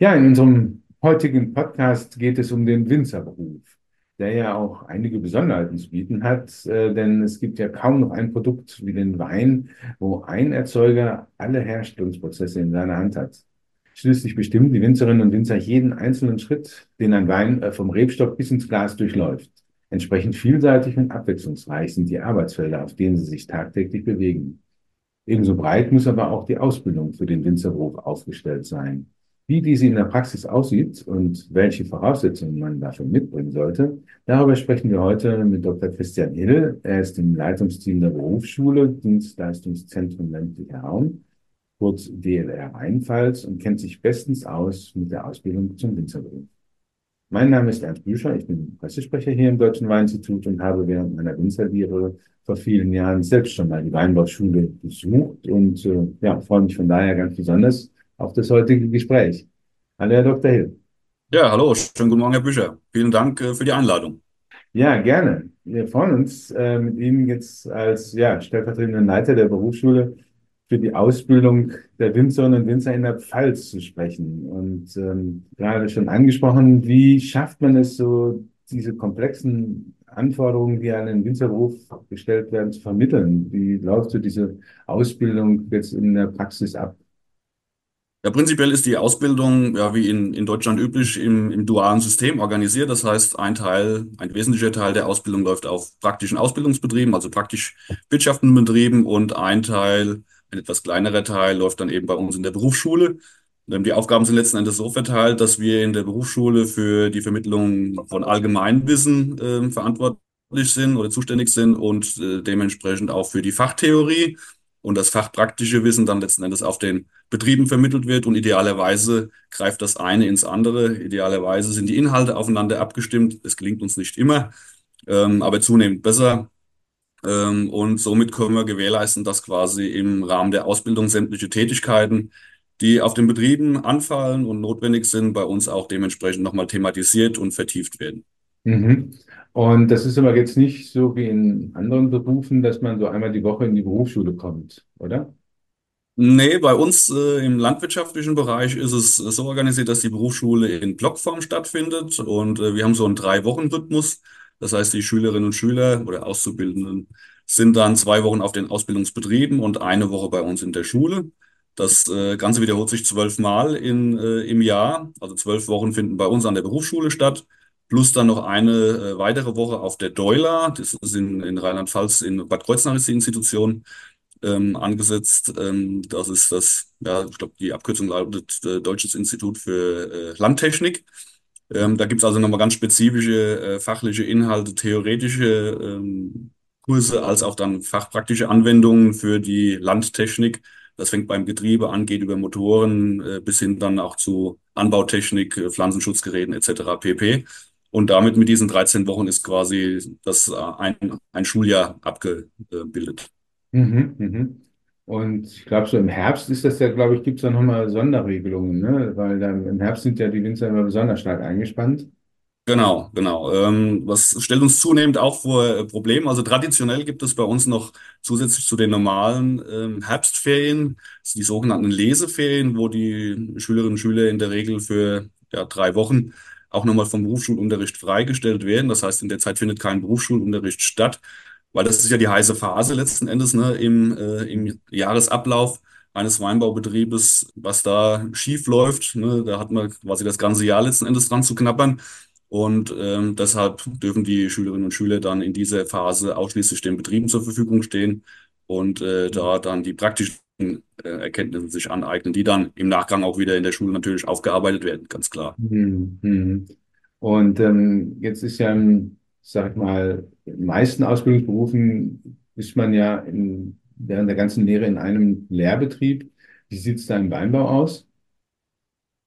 Ja, in unserem heutigen Podcast geht es um den Winzerberuf, der ja auch einige Besonderheiten zu bieten hat, äh, denn es gibt ja kaum noch ein Produkt wie den Wein, wo ein Erzeuger alle Herstellungsprozesse in seiner Hand hat. Schließlich bestimmen die Winzerinnen und Winzer jeden einzelnen Schritt, den ein Wein äh, vom Rebstock bis ins Glas durchläuft. Entsprechend vielseitig und abwechslungsreich sind die Arbeitsfelder, auf denen sie sich tagtäglich bewegen. Ebenso breit muss aber auch die Ausbildung für den Winzerberuf aufgestellt sein. Wie diese in der Praxis aussieht und welche Voraussetzungen man dafür mitbringen sollte, darüber sprechen wir heute mit Dr. Christian Hill. Er ist im Leitungsteam der Berufsschule Dienstleistungszentrum ländlicher Raum, kurz DLR Rheinpfalz, und kennt sich bestens aus mit der Ausbildung zum Winzerberuf. Mein Name ist Ernst Büscher, ich bin Pressesprecher hier im Deutschen Weininstitut und habe während meiner Winzerlehre vor vielen Jahren selbst schon mal die Weinbauschule besucht und äh, ja, freue mich von daher ganz besonders, auf das heutige Gespräch. Hallo, Herr Dr. Hill. Ja, hallo, schönen guten Morgen, Herr Bücher. Vielen Dank äh, für die Einladung. Ja, gerne. Wir freuen uns, äh, mit Ihnen jetzt als ja, stellvertretenden Leiter der Berufsschule für die Ausbildung der Winzerinnen und Winzer in der Pfalz zu sprechen. Und ähm, gerade schon angesprochen, wie schafft man es so, diese komplexen Anforderungen, die an den Winzerberuf gestellt werden, zu vermitteln? Wie läuft so diese Ausbildung jetzt in der Praxis ab? Ja, prinzipiell ist die Ausbildung, ja, wie in, in Deutschland üblich, im, im dualen System organisiert. Das heißt, ein Teil, ein wesentlicher Teil der Ausbildung läuft auf praktischen Ausbildungsbetrieben, also praktisch wirtschaftenden Betrieben und ein Teil, ein etwas kleinerer Teil, läuft dann eben bei uns in der Berufsschule. Ähm, die Aufgaben sind letzten Endes so verteilt, dass wir in der Berufsschule für die Vermittlung von Allgemeinwissen äh, verantwortlich sind oder zuständig sind und äh, dementsprechend auch für die Fachtheorie und das fachpraktische Wissen dann letzten Endes auf den Betrieben vermittelt wird und idealerweise greift das eine ins andere. Idealerweise sind die Inhalte aufeinander abgestimmt. Es gelingt uns nicht immer, ähm, aber zunehmend besser. Ähm, und somit können wir gewährleisten, dass quasi im Rahmen der Ausbildung sämtliche Tätigkeiten, die auf den Betrieben anfallen und notwendig sind, bei uns auch dementsprechend nochmal thematisiert und vertieft werden. Mhm. Und das ist aber jetzt nicht so wie in anderen Berufen, dass man so einmal die Woche in die Berufsschule kommt, oder? Nee, bei uns äh, im landwirtschaftlichen Bereich ist es so organisiert, dass die Berufsschule in Blockform stattfindet und äh, wir haben so einen Drei-Wochen-Rhythmus. Das heißt, die Schülerinnen und Schüler oder Auszubildenden sind dann zwei Wochen auf den Ausbildungsbetrieben und eine Woche bei uns in der Schule. Das äh, Ganze wiederholt sich zwölfmal äh, im Jahr. Also zwölf Wochen finden bei uns an der Berufsschule statt plus dann noch eine äh, weitere Woche auf der Deula, das ist in, in Rheinland-Pfalz in Bad Kreuznach ist die Institution ähm, angesetzt. Ähm, das ist das, ja, ich glaube, die Abkürzung lautet äh, Deutsches Institut für äh, Landtechnik. Ähm, da gibt's also nochmal ganz spezifische äh, fachliche Inhalte, theoretische ähm, Kurse, als auch dann fachpraktische Anwendungen für die Landtechnik. Das fängt beim Getriebe an, geht über Motoren äh, bis hin dann auch zu Anbautechnik, äh, Pflanzenschutzgeräten etc. pp. Und damit mit diesen 13 Wochen ist quasi das äh, ein, ein Schuljahr abgebildet. Mhm, mhm. Und ich glaube, so im Herbst ist das ja, glaube ich, gibt es da nochmal Sonderregelungen, ne? Weil dann im Herbst sind ja die Winzer immer besonders stark eingespannt. Genau, genau. Ähm, was stellt uns zunehmend auch vor äh, Probleme? Also traditionell gibt es bei uns noch zusätzlich zu den normalen ähm, Herbstferien die sogenannten Leseferien, wo die Schülerinnen und Schüler in der Regel für ja, drei Wochen auch nochmal vom Berufsschulunterricht freigestellt werden. Das heißt, in der Zeit findet kein Berufsschulunterricht statt, weil das ist ja die heiße Phase letzten Endes ne, im, äh, im Jahresablauf eines Weinbaubetriebes, was da schief läuft. Ne, da hat man quasi das ganze Jahr letzten Endes dran zu knabbern. Und ähm, deshalb dürfen die Schülerinnen und Schüler dann in dieser Phase ausschließlich den Betrieben zur Verfügung stehen und äh, da dann die praktischen äh, Erkenntnisse sich aneignen, die dann im Nachgang auch wieder in der Schule natürlich aufgearbeitet werden, ganz klar. Mhm. mhm. Und ähm, jetzt ist ja, sag ich mal, in den meisten Ausbildungsberufen ist man ja in, während der ganzen Lehre in einem Lehrbetrieb. Wie sieht es da im Weinbau aus?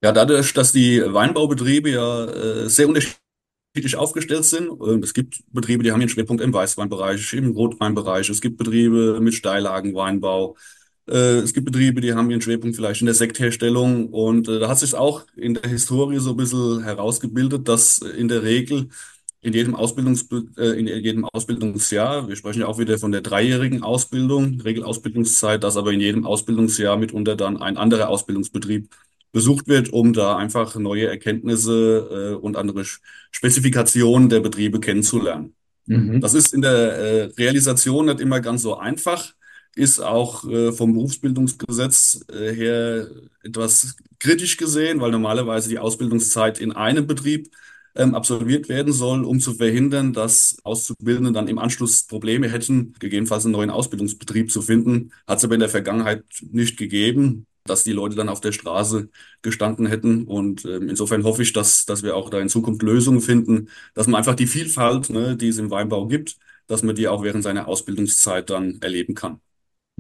Ja, dadurch, dass die Weinbaubetriebe ja äh, sehr unterschiedlich aufgestellt sind. äh, Es gibt Betriebe, die haben ihren Schwerpunkt im Weißweinbereich, im Rotweinbereich. Es gibt Betriebe mit Steillagenweinbau. Äh, Es gibt Betriebe, die haben ihren Schwerpunkt vielleicht in der Sektherstellung. Und äh, da hat sich auch in der Historie so ein bisschen herausgebildet, dass in der Regel in jedem Ausbildungs, äh, in jedem Ausbildungsjahr, wir sprechen ja auch wieder von der dreijährigen Ausbildung, Regelausbildungszeit, dass aber in jedem Ausbildungsjahr mitunter dann ein anderer Ausbildungsbetrieb besucht wird, um da einfach neue Erkenntnisse äh, und andere Spezifikationen der Betriebe kennenzulernen. Mhm. Das ist in der äh, Realisation nicht immer ganz so einfach, ist auch äh, vom Berufsbildungsgesetz äh, her etwas kritisch gesehen, weil normalerweise die Ausbildungszeit in einem Betrieb ähm, absolviert werden soll, um zu verhindern, dass Auszubildende dann im Anschluss Probleme hätten, gegebenenfalls einen neuen Ausbildungsbetrieb zu finden. Hat es aber in der Vergangenheit nicht gegeben, dass die Leute dann auf der Straße gestanden hätten. Und ähm, insofern hoffe ich, dass, dass wir auch da in Zukunft Lösungen finden, dass man einfach die Vielfalt, ne, die es im Weinbau gibt, dass man die auch während seiner Ausbildungszeit dann erleben kann.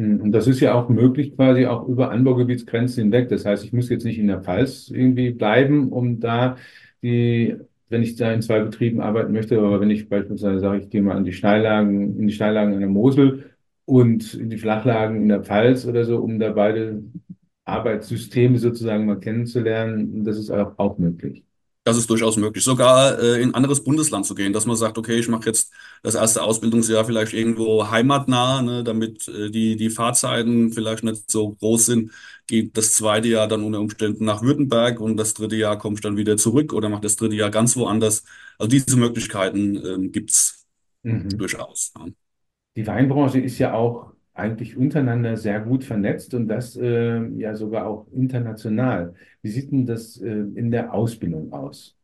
Hm, Und das ist ja auch möglich quasi auch über Anbaugebietsgrenzen hinweg. Das heißt, ich muss jetzt nicht in der Pfalz irgendwie bleiben, um da die, wenn ich da in zwei Betrieben arbeiten möchte, aber wenn ich beispielsweise sage, ich gehe mal an die Schneillagen, in die Schneillagen an der Mosel und in die Flachlagen in der Pfalz oder so, um da beide Arbeitssysteme sozusagen mal kennenzulernen, das ist auch, auch möglich. Das ist durchaus möglich, sogar äh, in ein anderes Bundesland zu gehen, dass man sagt, okay, ich mache jetzt das erste Ausbildungsjahr vielleicht irgendwo heimatnah, ne, damit äh, die, die Fahrzeiten vielleicht nicht so groß sind. Geht das zweite Jahr dann unter Umständen nach Württemberg und das dritte Jahr komme ich dann wieder zurück oder mache das dritte Jahr ganz woanders. Also diese Möglichkeiten ähm, gibt's Mhm. durchaus. Ja. Die Weinbranche ist ja auch eigentlich untereinander sehr gut vernetzt und das äh, ja sogar auch international. Wie sieht denn das äh, in der Ausbildung aus?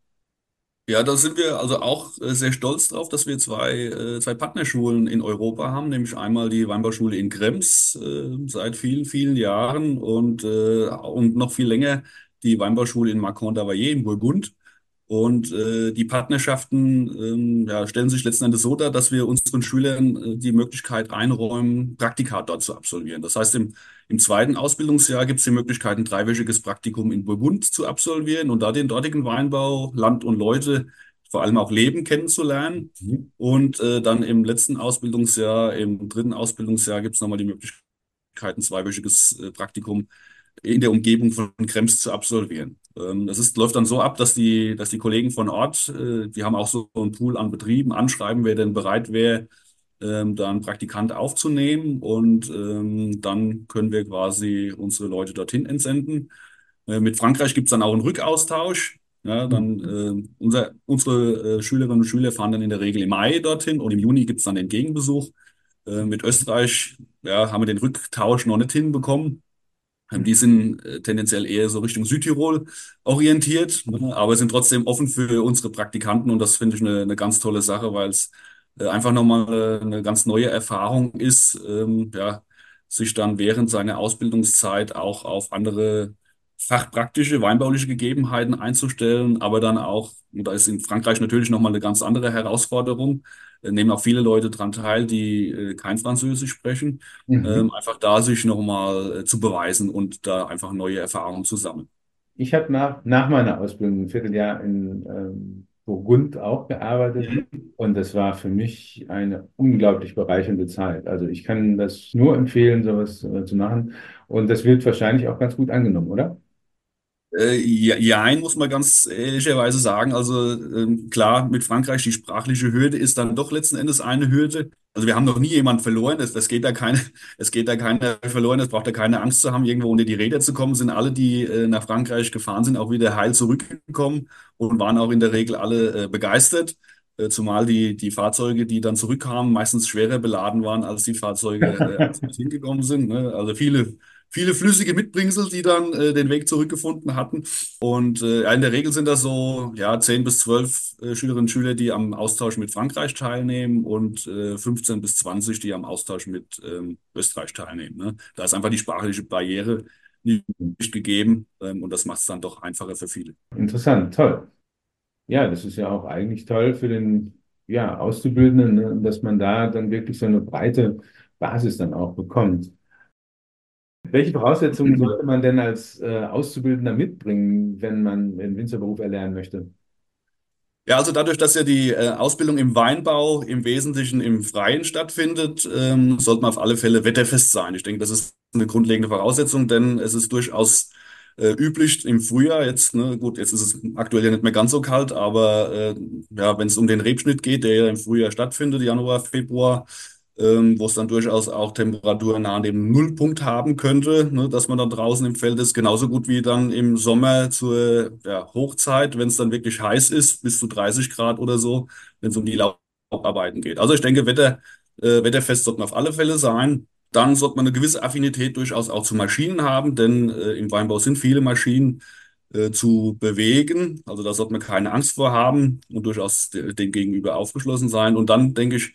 Ja, da sind wir also auch äh, sehr stolz drauf, dass wir zwei, äh, zwei Partnerschulen in Europa haben, nämlich einmal die Weinbauschule in Krems äh, seit vielen, vielen Jahren und, äh, und noch viel länger die Weinbauschule in Mâcon-d'Availlé in Burgund. Und äh, die Partnerschaften ähm, ja, stellen sich letzten Endes so dar, dass wir unseren Schülern äh, die Möglichkeit einräumen, Praktika dort zu absolvieren. Das heißt, im, im zweiten Ausbildungsjahr gibt es die Möglichkeit, ein dreiwöchiges Praktikum in Burgund zu absolvieren und da den dortigen Weinbau, Land und Leute, vor allem auch Leben kennenzulernen. Mhm. Und äh, dann im letzten Ausbildungsjahr, im dritten Ausbildungsjahr gibt es nochmal die Möglichkeit, ein zweiwöchiges äh, Praktikum in der Umgebung von Krems zu absolvieren. Ähm, das ist, läuft dann so ab, dass die, dass die Kollegen von Ort, äh, die haben auch so einen Pool an Betrieben, anschreiben, wer denn bereit wäre, ähm, da einen Praktikant aufzunehmen. Und ähm, dann können wir quasi unsere Leute dorthin entsenden. Äh, mit Frankreich gibt es dann auch einen Rückaustausch. Ja, dann äh, unser, unsere äh, Schülerinnen und Schüler fahren dann in der Regel im Mai dorthin und im Juni gibt es dann den Gegenbesuch. Äh, mit Österreich ja, haben wir den Rücktausch noch nicht hinbekommen. Ähm, Die sind äh, tendenziell eher so Richtung Südtirol orientiert, ne, aber sind trotzdem offen für unsere Praktikanten und das finde ich eine, eine ganz tolle Sache, weil es äh, einfach nochmal äh, eine ganz neue Erfahrung ist, ähm, ja, sich dann während seiner Ausbildungszeit auch auf andere fachpraktische, weinbauliche Gegebenheiten einzustellen, aber dann auch, und da ist in Frankreich natürlich nochmal eine ganz andere Herausforderung, äh, nehmen auch viele Leute dran teil, die äh, kein Französisch sprechen Mhm. ähm, einfach da sich nochmal äh, zu beweisen und da einfach neue Erfahrungen zu sammeln. Ich habe nach, nach meiner Ausbildung ein Vierteljahr in ähm, Burgund auch gearbeitet Mhm. und das war für mich eine unglaublich bereichernde Zeit. Also ich kann das nur empfehlen, sowas äh, zu machen und das wird wahrscheinlich auch ganz gut angenommen, oder? Äh, ja, jein, muss man ganz ehrlicherweise sagen. Also ähm, klar, mit Frankreich die sprachliche Hürde ist dann doch letzten Endes eine Hürde. Also wir haben noch nie jemanden verloren. Es, das geht da keine, es geht da keiner verloren. Es braucht da keine Angst zu haben, irgendwo unter die Räder zu kommen. Sind alle, die äh, nach Frankreich gefahren sind, auch wieder heil zurückgekommen und waren auch in der Regel alle äh, begeistert. Äh, Zumal die, die Fahrzeuge, die dann zurückkamen, meistens schwerer beladen waren als die Fahrzeuge, äh, als sie hingekommen sind. Ne? Also viele, viele flüssige Mitbringsel, die dann äh, den Weg zurückgefunden hatten. Und äh, in der Regel sind das so ja, 10 bis 12 äh, Schülerinnen und Schüler, die am Austausch mit Frankreich teilnehmen und äh, 15 bis 20, die am Austausch mit ähm, Österreich teilnehmen. Ne? Da ist einfach die sprachliche Barriere nicht, nicht gegeben ähm, und das macht es dann doch einfacher für viele. Interessant, toll. Ja, das ist ja auch eigentlich toll für den ja, Auszubildenden, ne, dass man da dann wirklich so eine breite Basis dann auch bekommt. Welche Voraussetzungen sollte man denn als äh, Auszubildender mitbringen, wenn man den Winzerberuf erlernen möchte? Ja, also dadurch, dass ja die äh, Ausbildung im Weinbau im Wesentlichen im Freien stattfindet, ähm, sollte man auf alle Fälle wetterfest sein. Ich denke, das ist eine grundlegende Voraussetzung, denn es ist durchaus äh, üblich im Frühjahr, jetzt, ne, gut, jetzt ist es aktuell ja nicht mehr ganz so kalt, aber äh, ja, wenn es um den Rebschnitt geht, der ja im Frühjahr stattfindet, Januar, Februar, ähm, wo es dann durchaus auch Temperaturen nahe dem Nullpunkt haben könnte, ne, dass man dann draußen im Feld ist. Genauso gut wie dann im Sommer zur ja, Hochzeit, wenn es dann wirklich heiß ist, bis zu 30 Grad oder so, wenn es um die Laubarbeiten geht. Also ich denke, Wetter, äh, wetterfest sollten auf alle Fälle sein. Dann sollte man eine gewisse Affinität durchaus auch zu Maschinen haben, denn äh, im Weinbau sind viele Maschinen äh, zu bewegen. Also da sollte man keine Angst vor haben und durchaus de- dem gegenüber aufgeschlossen sein. Und dann denke ich,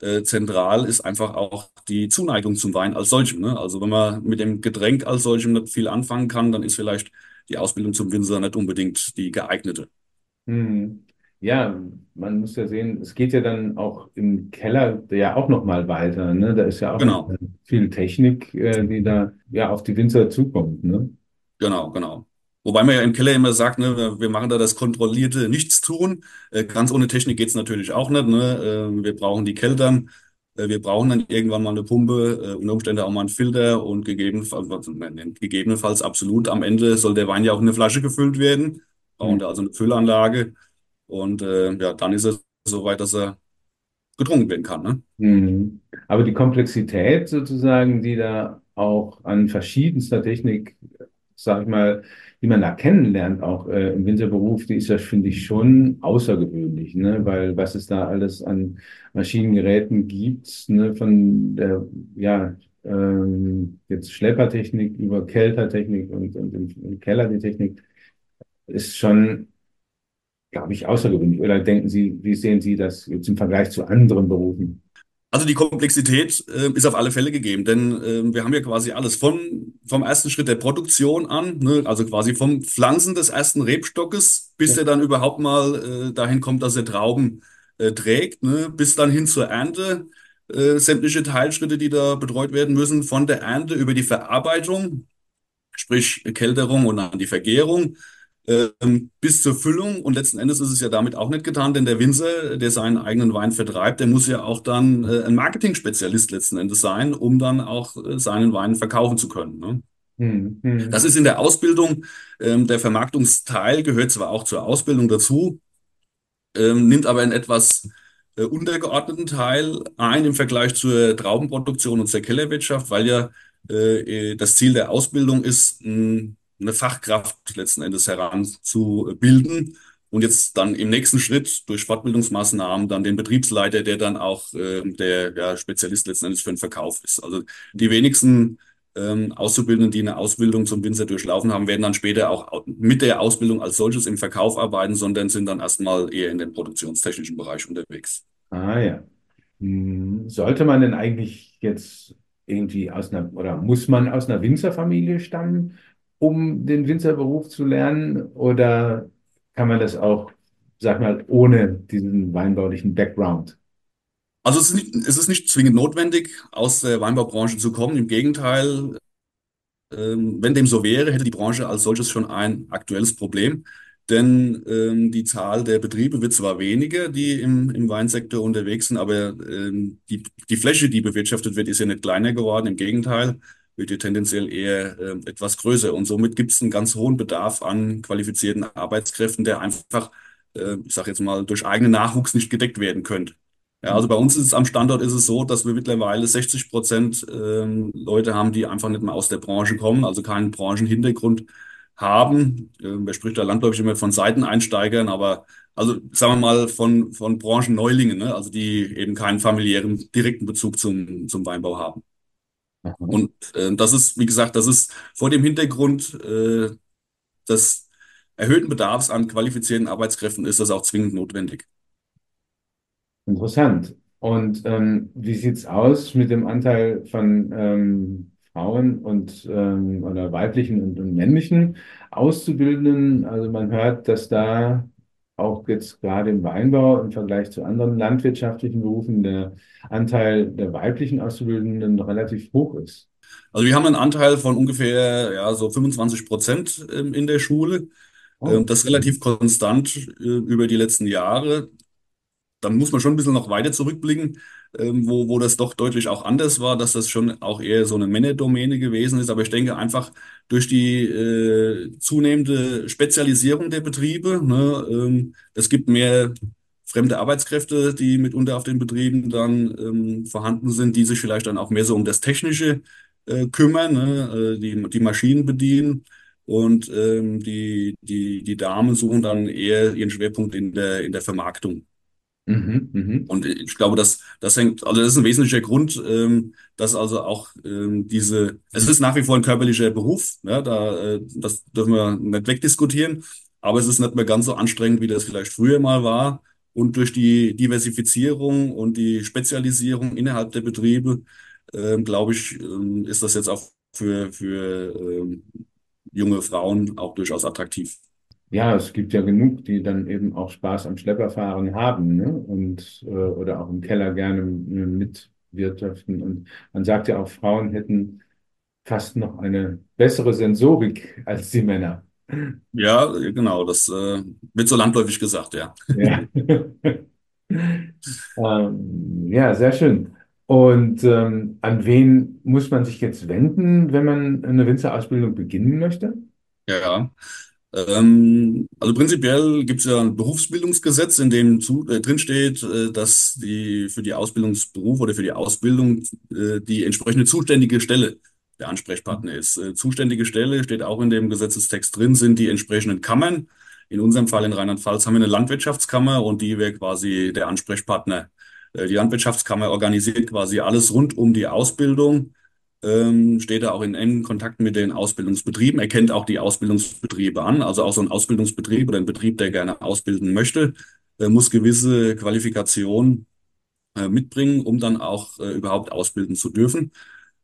äh, zentral ist einfach auch die Zuneigung zum Wein als solchem. Ne? Also wenn man mit dem Getränk als solchem nicht viel anfangen kann, dann ist vielleicht die Ausbildung zum Winzer nicht unbedingt die geeignete. Hm. Ja, man muss ja sehen, es geht ja dann auch im Keller ja auch noch mal weiter, ne? Da ist ja auch Genau. viel Technik, äh, die da ja auf die Winzer zukommt, ne? Genau, genau. Wobei man ja im Keller immer sagt, ne, wir machen da das kontrollierte Nichtstun. Äh, ganz ohne Technik geht's natürlich auch nicht. Ne? Äh, wir brauchen die Keltern, äh, wir brauchen dann irgendwann mal eine Pumpe, äh, unter Umständen auch mal einen Filter und gegebenenfalls, also, nein, gegebenenfalls absolut am Ende soll der Wein ja auch in eine Flasche gefüllt werden. Brauchen da also eine Füllanlage und ja, dann ist es soweit, dass er getrunken werden kann. Ne? Hm. Aber die Komplexität sozusagen, die da auch an verschiedenster Technik, sag ich mal, die man da kennenlernt, auch äh, im Winzerberuf, die ist ja, finde ich, schon außergewöhnlich, ne? Weil was es da alles an Maschinengeräten gibt, ne? Von der, ja, ähm, jetzt Schleppertechnik über Keltertechnik und, und im Keller die Technik, ist schon, glaube ich, außergewöhnlich. Oder denken Sie, wie sehen Sie das jetzt im Vergleich zu anderen Berufen? Also die Komplexität äh, ist auf alle Fälle gegeben, denn äh, wir haben ja quasi alles von, vom ersten Schritt der Produktion an, ne, also quasi vom Pflanzen des ersten Rebstockes, bis der dann überhaupt mal äh, dahin kommt, dass er Trauben äh, trägt, ne, bis dann hin zur Ernte, äh, sämtliche Teilschritte, die da betreut werden müssen, von der Ernte über die Verarbeitung, sprich Kälterung und dann die Vergärung, ähm, bis zur Füllung. Und letzten Endes ist es ja damit auch nicht getan, denn der Winzer, der seinen eigenen Wein vertreibt, der muss ja auch dann äh, ein Marketing-Spezialist letzten Endes sein, um dann auch äh, seinen Wein verkaufen zu können. Ne? Hm, Das hm, ist in der Ausbildung, ähm, der Vermarktungsteil gehört zwar auch zur Ausbildung dazu, ähm, nimmt aber einen etwas äh, untergeordneten Teil ein im Vergleich zur Traubenproduktion und zur Kellerwirtschaft, weil ja äh, äh, das Ziel der Ausbildung ist, mh, eine Fachkraft letzten Endes heranzubilden und jetzt dann im nächsten Schritt durch Fortbildungsmaßnahmen dann den Betriebsleiter, der dann auch äh, der ja, Spezialist letzten Endes für den Verkauf ist. Also die wenigsten ähm, Auszubildenden, die eine Ausbildung zum Winzer durchlaufen haben, werden dann später auch au- mit der Ausbildung als solches im Verkauf arbeiten, sondern sind dann erstmal eher in dem produktionstechnischen Bereich unterwegs. Ah ja. Hm, Sollte man denn eigentlich jetzt irgendwie aus einer, oder muss man aus einer Winzerfamilie stammen, um den Winzerberuf zu lernen? Oder kann man das auch, sag mal, ohne diesen weinbaulichen Background? Also es ist nicht, es ist nicht zwingend notwendig, aus der Weinbaubranche zu kommen. Im Gegenteil, Ähm, wenn dem so wäre, hätte die Branche als solches schon ein aktuelles Problem. Denn ähm, die Zahl der Betriebe wird zwar weniger, die im, im Weinsektor unterwegs sind, aber ähm, die, die Fläche, die bewirtschaftet wird, ist ja nicht kleiner geworden. Im Gegenteil, wird ja tendenziell eher ähm, etwas größer. Und somit gibt es einen ganz hohen Bedarf an qualifizierten Arbeitskräften, der einfach, äh, ich sage jetzt mal, durch eigenen Nachwuchs nicht gedeckt werden könnte. Ja, also bei uns ist es am Standort ist es so, dass wir mittlerweile 60 Prozent ähm, Leute haben, die einfach nicht mehr aus der Branche kommen, also keinen Branchenhintergrund haben. Ähm, wer spricht da landläufig immer von Seiteneinsteigern, aber also sagen wir mal von, von Branchenneulinge, ne? Also die eben keinen familiären direkten Bezug zum, zum Weinbau haben. Aha. Und äh, das ist, wie gesagt, das ist vor dem Hintergrund äh, des erhöhten Bedarfs an qualifizierten Arbeitskräften ist das auch zwingend notwendig. Interessant. Und ähm, wie sieht's aus mit dem Anteil von ähm, Frauen und ähm, oder weiblichen und, und männlichen Auszubildenden? Also man hört, dass da auch jetzt gerade im Weinbau im Vergleich zu anderen landwirtschaftlichen Berufen der Anteil der weiblichen Auszubildenden relativ hoch ist. Also wir haben einen Anteil von ungefähr ja, so 25 Prozent ähm, in der Schule. Oh. Ähm, das ist relativ konstant äh, über die letzten Jahre. Dann muss man schon ein bisschen noch weiter zurückblicken, ähm, wo, wo das doch deutlich auch anders war, dass das schon auch eher so eine Männerdomäne gewesen ist. Aber ich denke einfach durch die äh, zunehmende Spezialisierung der Betriebe, ne, ähm, es gibt mehr fremde Arbeitskräfte, die mitunter auf den Betrieben dann ähm, vorhanden sind, die sich vielleicht dann auch mehr so um das Technische äh, kümmern, ne? Äh, die, die Maschinen bedienen. Und ähm, die, die, die Damen suchen dann eher ihren Schwerpunkt in der, in der Vermarktung. Mhm, mhm, Und ich glaube, dass das hängt, also das ist ein wesentlicher Grund, ähm, dass also auch ähm, diese, es ist nach wie vor ein körperlicher Beruf, ja, da, äh, das dürfen wir nicht wegdiskutieren, aber es ist nicht mehr ganz so anstrengend, wie das vielleicht früher mal war. Und durch die Diversifizierung und die Spezialisierung innerhalb der Betriebe, ähm, glaube ich, ähm, ist das jetzt auch für, für ähm, junge Frauen auch durchaus attraktiv. Ja, es gibt ja genug, die dann eben auch Spaß am Schlepperfahren haben, ne? Und äh, oder auch im Keller gerne äh, mitwirtschaften. Und man sagt ja auch, Frauen hätten fast noch eine bessere Sensorik als die Männer. Ja, genau, das äh, wird so landläufig gesagt, ja. Ja. Ähm, ja, sehr schön. Und ähm, an wen muss man sich jetzt wenden, wenn man eine Winzerausbildung beginnen möchte? Ja. Ähm, also prinzipiell gibt es ja ein Berufsbildungsgesetz, in dem zu, äh, drin steht, äh, dass die für die Ausbildungsberuf oder für die Ausbildung äh, die entsprechende zuständige Stelle der Ansprechpartner ist. Äh, zuständige Stelle steht auch in dem Gesetzestext drin, sind die entsprechenden Kammern. In unserem Fall in Rheinland-Pfalz haben wir eine Landwirtschaftskammer und die wäre quasi der Ansprechpartner. Äh, die Landwirtschaftskammer organisiert quasi alles rund um die Ausbildung ähm, steht er auch in engen Kontakt mit den Ausbildungsbetrieben. Er kennt auch die Ausbildungsbetriebe an. Also auch so ein Ausbildungsbetrieb oder ein Betrieb, der gerne ausbilden möchte, äh, muss gewisse Qualifikationen äh, mitbringen, um dann auch äh, überhaupt ausbilden zu dürfen.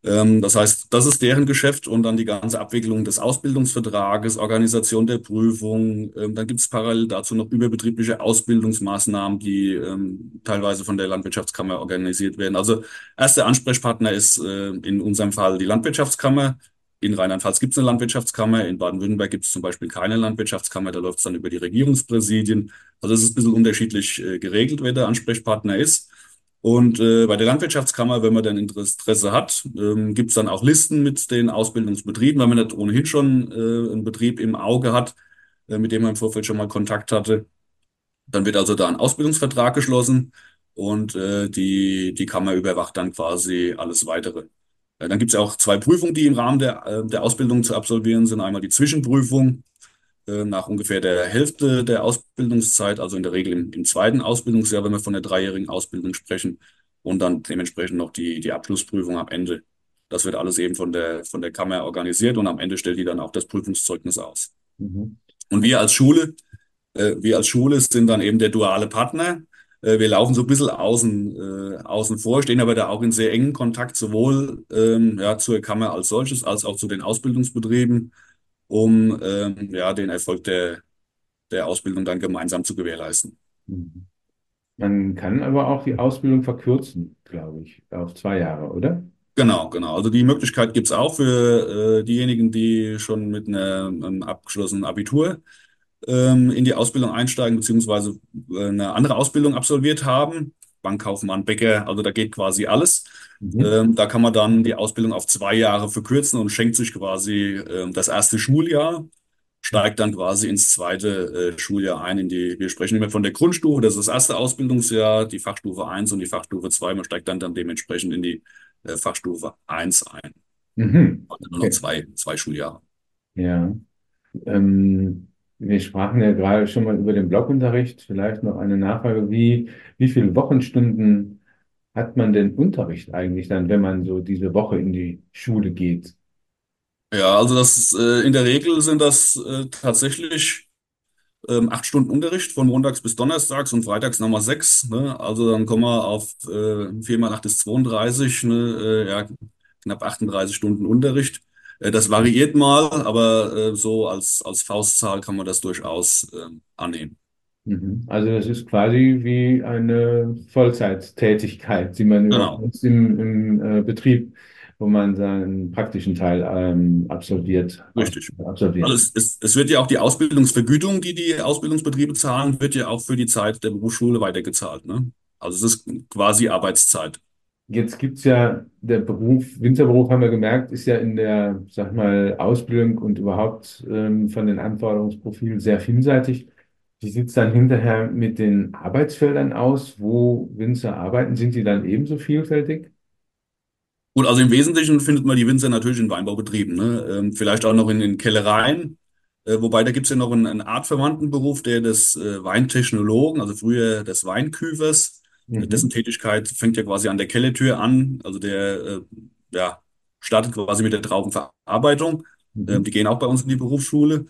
Ähm, das heißt, das ist deren Geschäft und dann die ganze Abwicklung des Ausbildungsvertrages, Organisation der Prüfung. Ähm, dann gibt es parallel dazu noch überbetriebliche Ausbildungsmaßnahmen, die ähm, teilweise von der Landwirtschaftskammer organisiert werden. Also erster Ansprechpartner ist äh, in unserem Fall die Landwirtschaftskammer. In Rheinland-Pfalz gibt es eine Landwirtschaftskammer, in Baden-Württemberg gibt es zum Beispiel keine Landwirtschaftskammer, da läuft es dann über die Regierungspräsidien. Also es ist ein bisschen unterschiedlich äh, geregelt, wer der Ansprechpartner ist. Und äh, bei der Landwirtschaftskammer, wenn man dann Interesse hat, ähm, gibt es dann auch Listen mit den Ausbildungsbetrieben, weil man nicht ohnehin schon äh, einen Betrieb im Auge hat, äh, mit dem man im Vorfeld schon mal Kontakt hatte. Dann wird also da ein Ausbildungsvertrag geschlossen und äh, die, die Kammer überwacht dann quasi alles Weitere. Äh, dann gibt es auch zwei Prüfungen, die im Rahmen der, äh, der Ausbildung zu absolvieren sind. Einmal die Zwischenprüfung nach ungefähr der Hälfte der Ausbildungszeit, also in der Regel im, im zweiten Ausbildungsjahr, wenn wir von der dreijährigen Ausbildung sprechen, und dann dementsprechend noch die, die Abschlussprüfung am Ende. Das wird alles eben von der, von der Kammer organisiert und am Ende stellt die dann auch das Prüfungszeugnis aus. Mhm. Und wir als Schule, äh, wir als Schule sind dann eben der duale Partner. Äh, wir laufen so ein bisschen außen, äh, außen vor, stehen aber da auch in sehr engen Kontakt sowohl ähm, ja, zur Kammer als solches als auch zu den Ausbildungsbetrieben um ähm, ja, den Erfolg der, der Ausbildung dann gemeinsam zu gewährleisten. Mhm. Man kann aber auch die Ausbildung verkürzen, glaube ich, auf zwei Jahre, oder? Genau, genau. Also die Möglichkeit gibt's auch für äh, diejenigen, die schon mit einer, einem abgeschlossenen Abitur ähm, in die Ausbildung einsteigen, beziehungsweise äh, eine andere Ausbildung absolviert haben. Bankkaufmann, Bäcker, also da geht quasi alles. Mhm. Ähm, da kann man dann die Ausbildung auf zwei Jahre verkürzen und schenkt sich quasi ähm, das erste Schuljahr, steigt dann quasi ins zweite äh, Schuljahr ein. In die, wir sprechen immer von der Grundstufe, das ist das erste Ausbildungsjahr, die Fachstufe 1 und die Fachstufe 2. Man steigt dann, dann dementsprechend in die äh, Fachstufe 1 ein. Mhm. Also nur noch zwei, zwei Schuljahre. Ja. Ähm, wir sprachen ja gerade schon mal über den Blockunterricht. Vielleicht noch eine Nachfrage. Wie, wie viele Wochenstunden hat man denn Unterricht eigentlich dann, wenn man so diese Woche in die Schule geht? Ja, also das ist, äh, in der Regel sind das äh, tatsächlich ähm, acht Stunden Unterricht von montags bis donnerstags und freitags nochmal sechs. Ne? Also dann kommen wir auf äh, 4 mal 8 ist 32, ne? Äh, ja, knapp 38 Stunden Unterricht. Äh, das variiert mal, aber äh, so als, als Faustzahl kann man das durchaus ähm, annehmen. Mhm. Also das ist quasi wie eine Vollzeittätigkeit, die man Genau, im, im äh, Betrieb, wo man seinen praktischen Teil ähm, absolviert, richtig. Also absolviert. es, es, es wird ja auch die Ausbildungsvergütung, die die Ausbildungsbetriebe zahlen, wird ja auch für die Zeit der Berufsschule weitergezahlt. Ne? Also es ist quasi Arbeitszeit. Jetzt gibt's ja, der Beruf, Winzerberuf haben wir gemerkt, ist ja in der, sag mal, Ausbildung und überhaupt ähm, von den Anforderungsprofilen sehr vielseitig. Wie sieht es dann hinterher mit den Arbeitsfeldern aus, wo Winzer arbeiten? Sind die dann ebenso vielfältig? Gut, also im Wesentlichen findet man die Winzer natürlich in Weinbaubetrieben, ne? Ähm, vielleicht auch noch in den Kellereien. Äh, wobei da gibt's ja noch einen, einen artverwandten Beruf, der des äh, Weintechnologen, also früher des Weinküvers, äh, dessen Mhm. Tätigkeit fängt ja quasi an der Kellertür an. Also der äh, ja, startet quasi mit der Traubenverarbeitung. Ähm, Mhm. die gehen auch bei uns in die Berufsschule.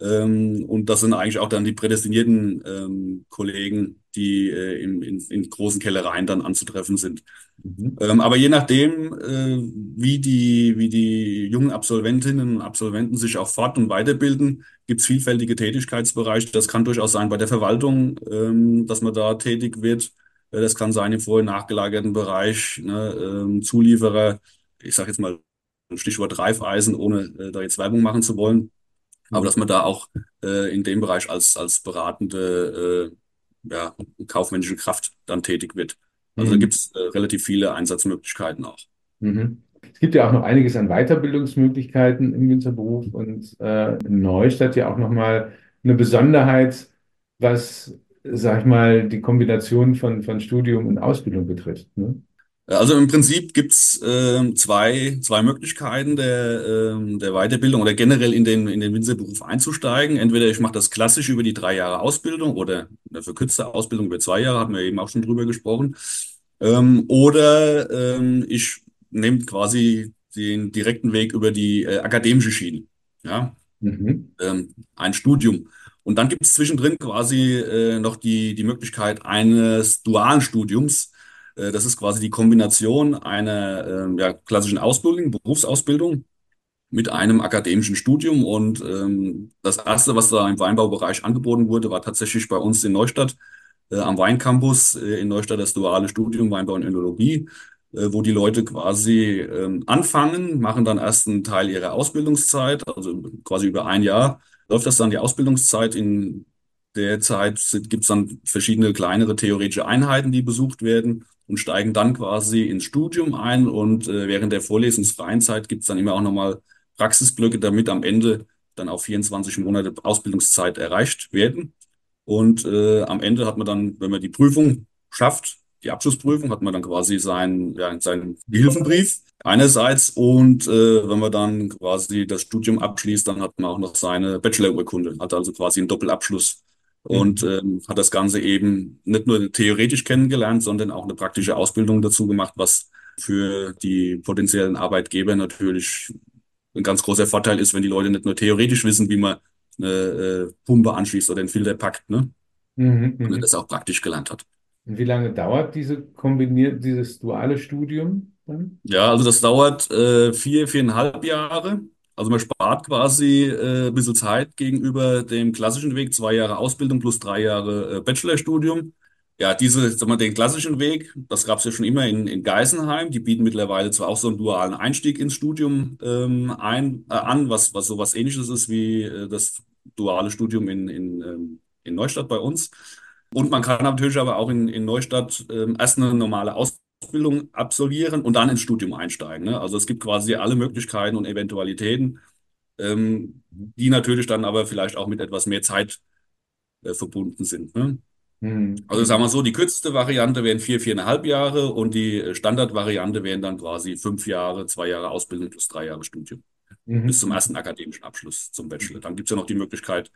Ähm, und das sind eigentlich auch dann die prädestinierten ähm, Kollegen, die äh, in, in, in großen Kellereien dann anzutreffen sind. Mhm. Ähm, aber je nachdem, äh, wie die, wie die jungen Absolventinnen und Absolventen sich auch fort- und weiterbilden, gibt es vielfältige Tätigkeitsbereiche. Das kann durchaus sein bei der Verwaltung, ähm, dass man da tätig wird. Das kann sein im vor- und nachgelagerten Bereich, ne, ähm, Zulieferer. Ich sage jetzt mal Stichwort Reifeisen, ohne äh, da jetzt Werbung machen zu wollen. Aber Mhm. dass man da auch äh, in dem Bereich als, als beratende, äh, ja, kaufmännische Kraft dann tätig wird. Also da Mhm. gibt es äh, relativ viele Einsatzmöglichkeiten auch. Mhm. Es gibt ja auch noch einiges an Weiterbildungsmöglichkeiten im Winzerberuf und äh, in Neustadt ja auch nochmal eine Besonderheit, was, sag ich mal, die Kombination von, von Studium und Ausbildung betrifft. Ne? Also im Prinzip gibt's ähm, zwei, zwei Möglichkeiten der, ähm, der Weiterbildung oder generell in den, in den Winzerberuf einzusteigen. Entweder ich mache das klassisch über die drei Jahre Ausbildung oder eine verkürzte Ausbildung über zwei Jahre, hatten wir eben auch schon drüber gesprochen. Ähm, oder ähm, ich nehme quasi den direkten Weg über die äh, akademische Schiene. Ja, Mhm. ähm, ein Studium. Und dann gibt es zwischendrin quasi äh, noch die, die Möglichkeit eines dualen Studiums. Äh, das ist quasi die Kombination einer ähm, ja, klassischen Ausbildung, Berufsausbildung mit einem akademischen Studium. Und ähm, das Erste, was da im Weinbaubereich angeboten wurde, war tatsächlich bei uns in Neustadt äh, am Weincampus äh, in Neustadt das duale Studium Weinbau und Önologie, äh, wo die Leute quasi ähm, anfangen, machen dann erst einen Teil ihrer Ausbildungszeit, also quasi über ein Jahr läuft das dann die Ausbildungszeit. In der Zeit gibt es dann verschiedene kleinere theoretische Einheiten, die besucht werden und steigen dann quasi ins Studium ein. Und äh, während der vorlesungsfreien Zeit gibt es dann immer auch nochmal Praxisblöcke, damit am Ende dann auch 24 Monate Ausbildungszeit erreicht werden. Und äh, am Ende hat man dann, wenn man die Prüfung schafft, die Abschlussprüfung, hat man dann quasi seinen, ja, seinen Gehilfenbrief einerseits. Und äh, wenn man dann quasi das Studium abschließt, dann hat man auch noch seine Bachelorurkunde, hat also quasi einen Doppelabschluss und Mhm. ähm, hat das Ganze eben nicht nur theoretisch kennengelernt, sondern auch eine praktische Ausbildung dazu gemacht, was für die potenziellen Arbeitgeber natürlich ein ganz großer Vorteil ist, wenn die Leute nicht nur theoretisch wissen, wie man eine äh, Pumpe anschließt oder einen Filter packt, ne? Mhm. Und Mhm. das auch praktisch gelernt hat. Und wie lange dauert diese kombiniert, dieses duale Studium dann? Ja, also das dauert äh, vier, viereinhalb Jahre. Also man spart quasi äh, ein bisschen Zeit gegenüber dem klassischen Weg, zwei Jahre Ausbildung plus drei Jahre äh, Bachelorstudium. Ja, diese, sag mal, den klassischen Weg, das gab es ja schon immer in, in Geisenheim. Die bieten mittlerweile zwar auch so einen dualen Einstieg ins Studium ähm, ein, äh, an, was, was sowas Ähnliches ist wie äh, das duale Studium in, in, ähm, in Neustadt bei uns. Und man kann natürlich aber auch in, in Neustadt ähm, erst eine normale Ausbildung absolvieren und dann ins Studium einsteigen. Ne? Also es gibt quasi alle Möglichkeiten und Eventualitäten, ähm, die natürlich dann aber vielleicht auch mit etwas mehr Zeit äh, verbunden sind. Ne? Mhm. Also sagen wir Mhm. so, die kürzeste Variante wären vier, viereinhalb Jahre und die äh, Standardvariante wären dann quasi fünf Jahre, zwei Jahre Ausbildung plus drei Jahre Studium bis zum Mhm. ersten akademischen Abschluss zum Bachelor. Dann gibt es ja noch die Möglichkeit,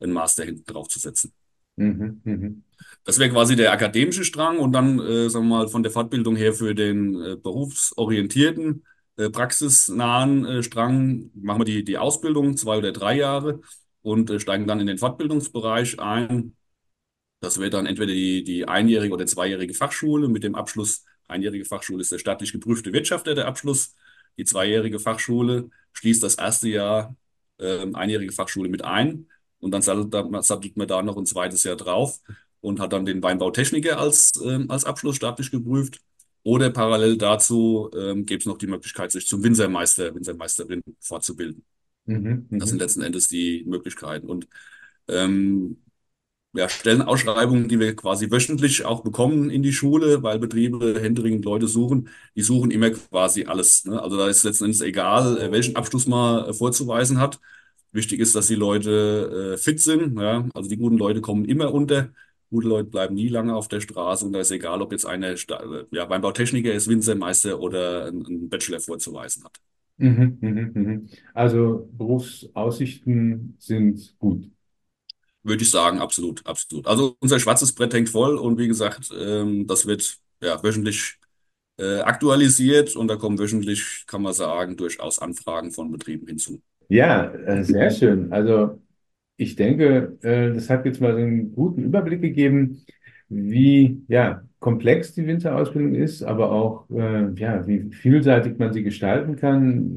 einen Master hinten drauf zu setzen. Mhm. Mhm. Das wäre quasi der akademische Strang und dann, äh, sagen wir mal, von der Fortbildung her für den äh, berufsorientierten, äh, praxisnahen äh, Strang machen wir die, die Ausbildung, zwei oder drei Jahre und äh, steigen dann in den Fortbildungsbereich ein. Das wäre dann entweder die, die einjährige oder zweijährige Fachschule mit dem Abschluss. Einjährige Fachschule ist der staatlich geprüfte Wirtschafter, der Abschluss. Die zweijährige Fachschule schließt das erste Jahr ähm, einjährige Fachschule mit ein. Und dann sattelt sattelt man da noch ein zweites Jahr drauf und hat dann den Weinbautechniker als, ähm, als Abschluss staatlich geprüft. Oder parallel dazu ähm, gäbe es noch die Möglichkeit, sich zum Winzermeister, Winzermeisterin fortzubilden. Mhm. Das sind Mhm. letzten Endes die Möglichkeiten. Und ähm, ja, Stellenausschreibungen, die wir quasi wöchentlich auch bekommen in die Schule, weil Betriebe händeringend Leute suchen. Die suchen immer quasi alles. Ne? Also da ist letzten Endes egal, äh, welchen Abschluss man äh, vorzuweisen hat. Wichtig ist, dass die Leute äh, fit sind. Ja? Also die guten Leute kommen immer unter. Gute Leute bleiben nie lange auf der Straße und da ist egal, ob jetzt einer äh, ja, Weinbautechniker ist, Winzermeister oder einen Bachelor vorzuweisen hat. Mhm, mhm, mhm. Also Berufsaussichten sind gut. Würde ich sagen, absolut, absolut. Also unser schwarzes Brett hängt voll und wie gesagt, ähm, das wird ja wöchentlich äh, aktualisiert und da kommen wöchentlich, kann man sagen, durchaus Anfragen von Betrieben hinzu. Ja, äh, sehr schön. Also ich denke, äh, das hat jetzt mal so einen guten Überblick gegeben, wie ja, komplex die Winterausbildung ist, aber auch äh, ja, wie vielseitig man sie gestalten kann,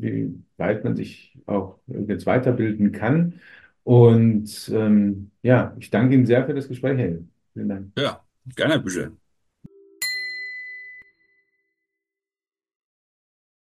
wie weit man sich auch jetzt weiterbilden kann. Und ähm, ja, ich danke Ihnen sehr für das Gespräch, Herr. Vielen Dank. Ja, gerne, Bücher.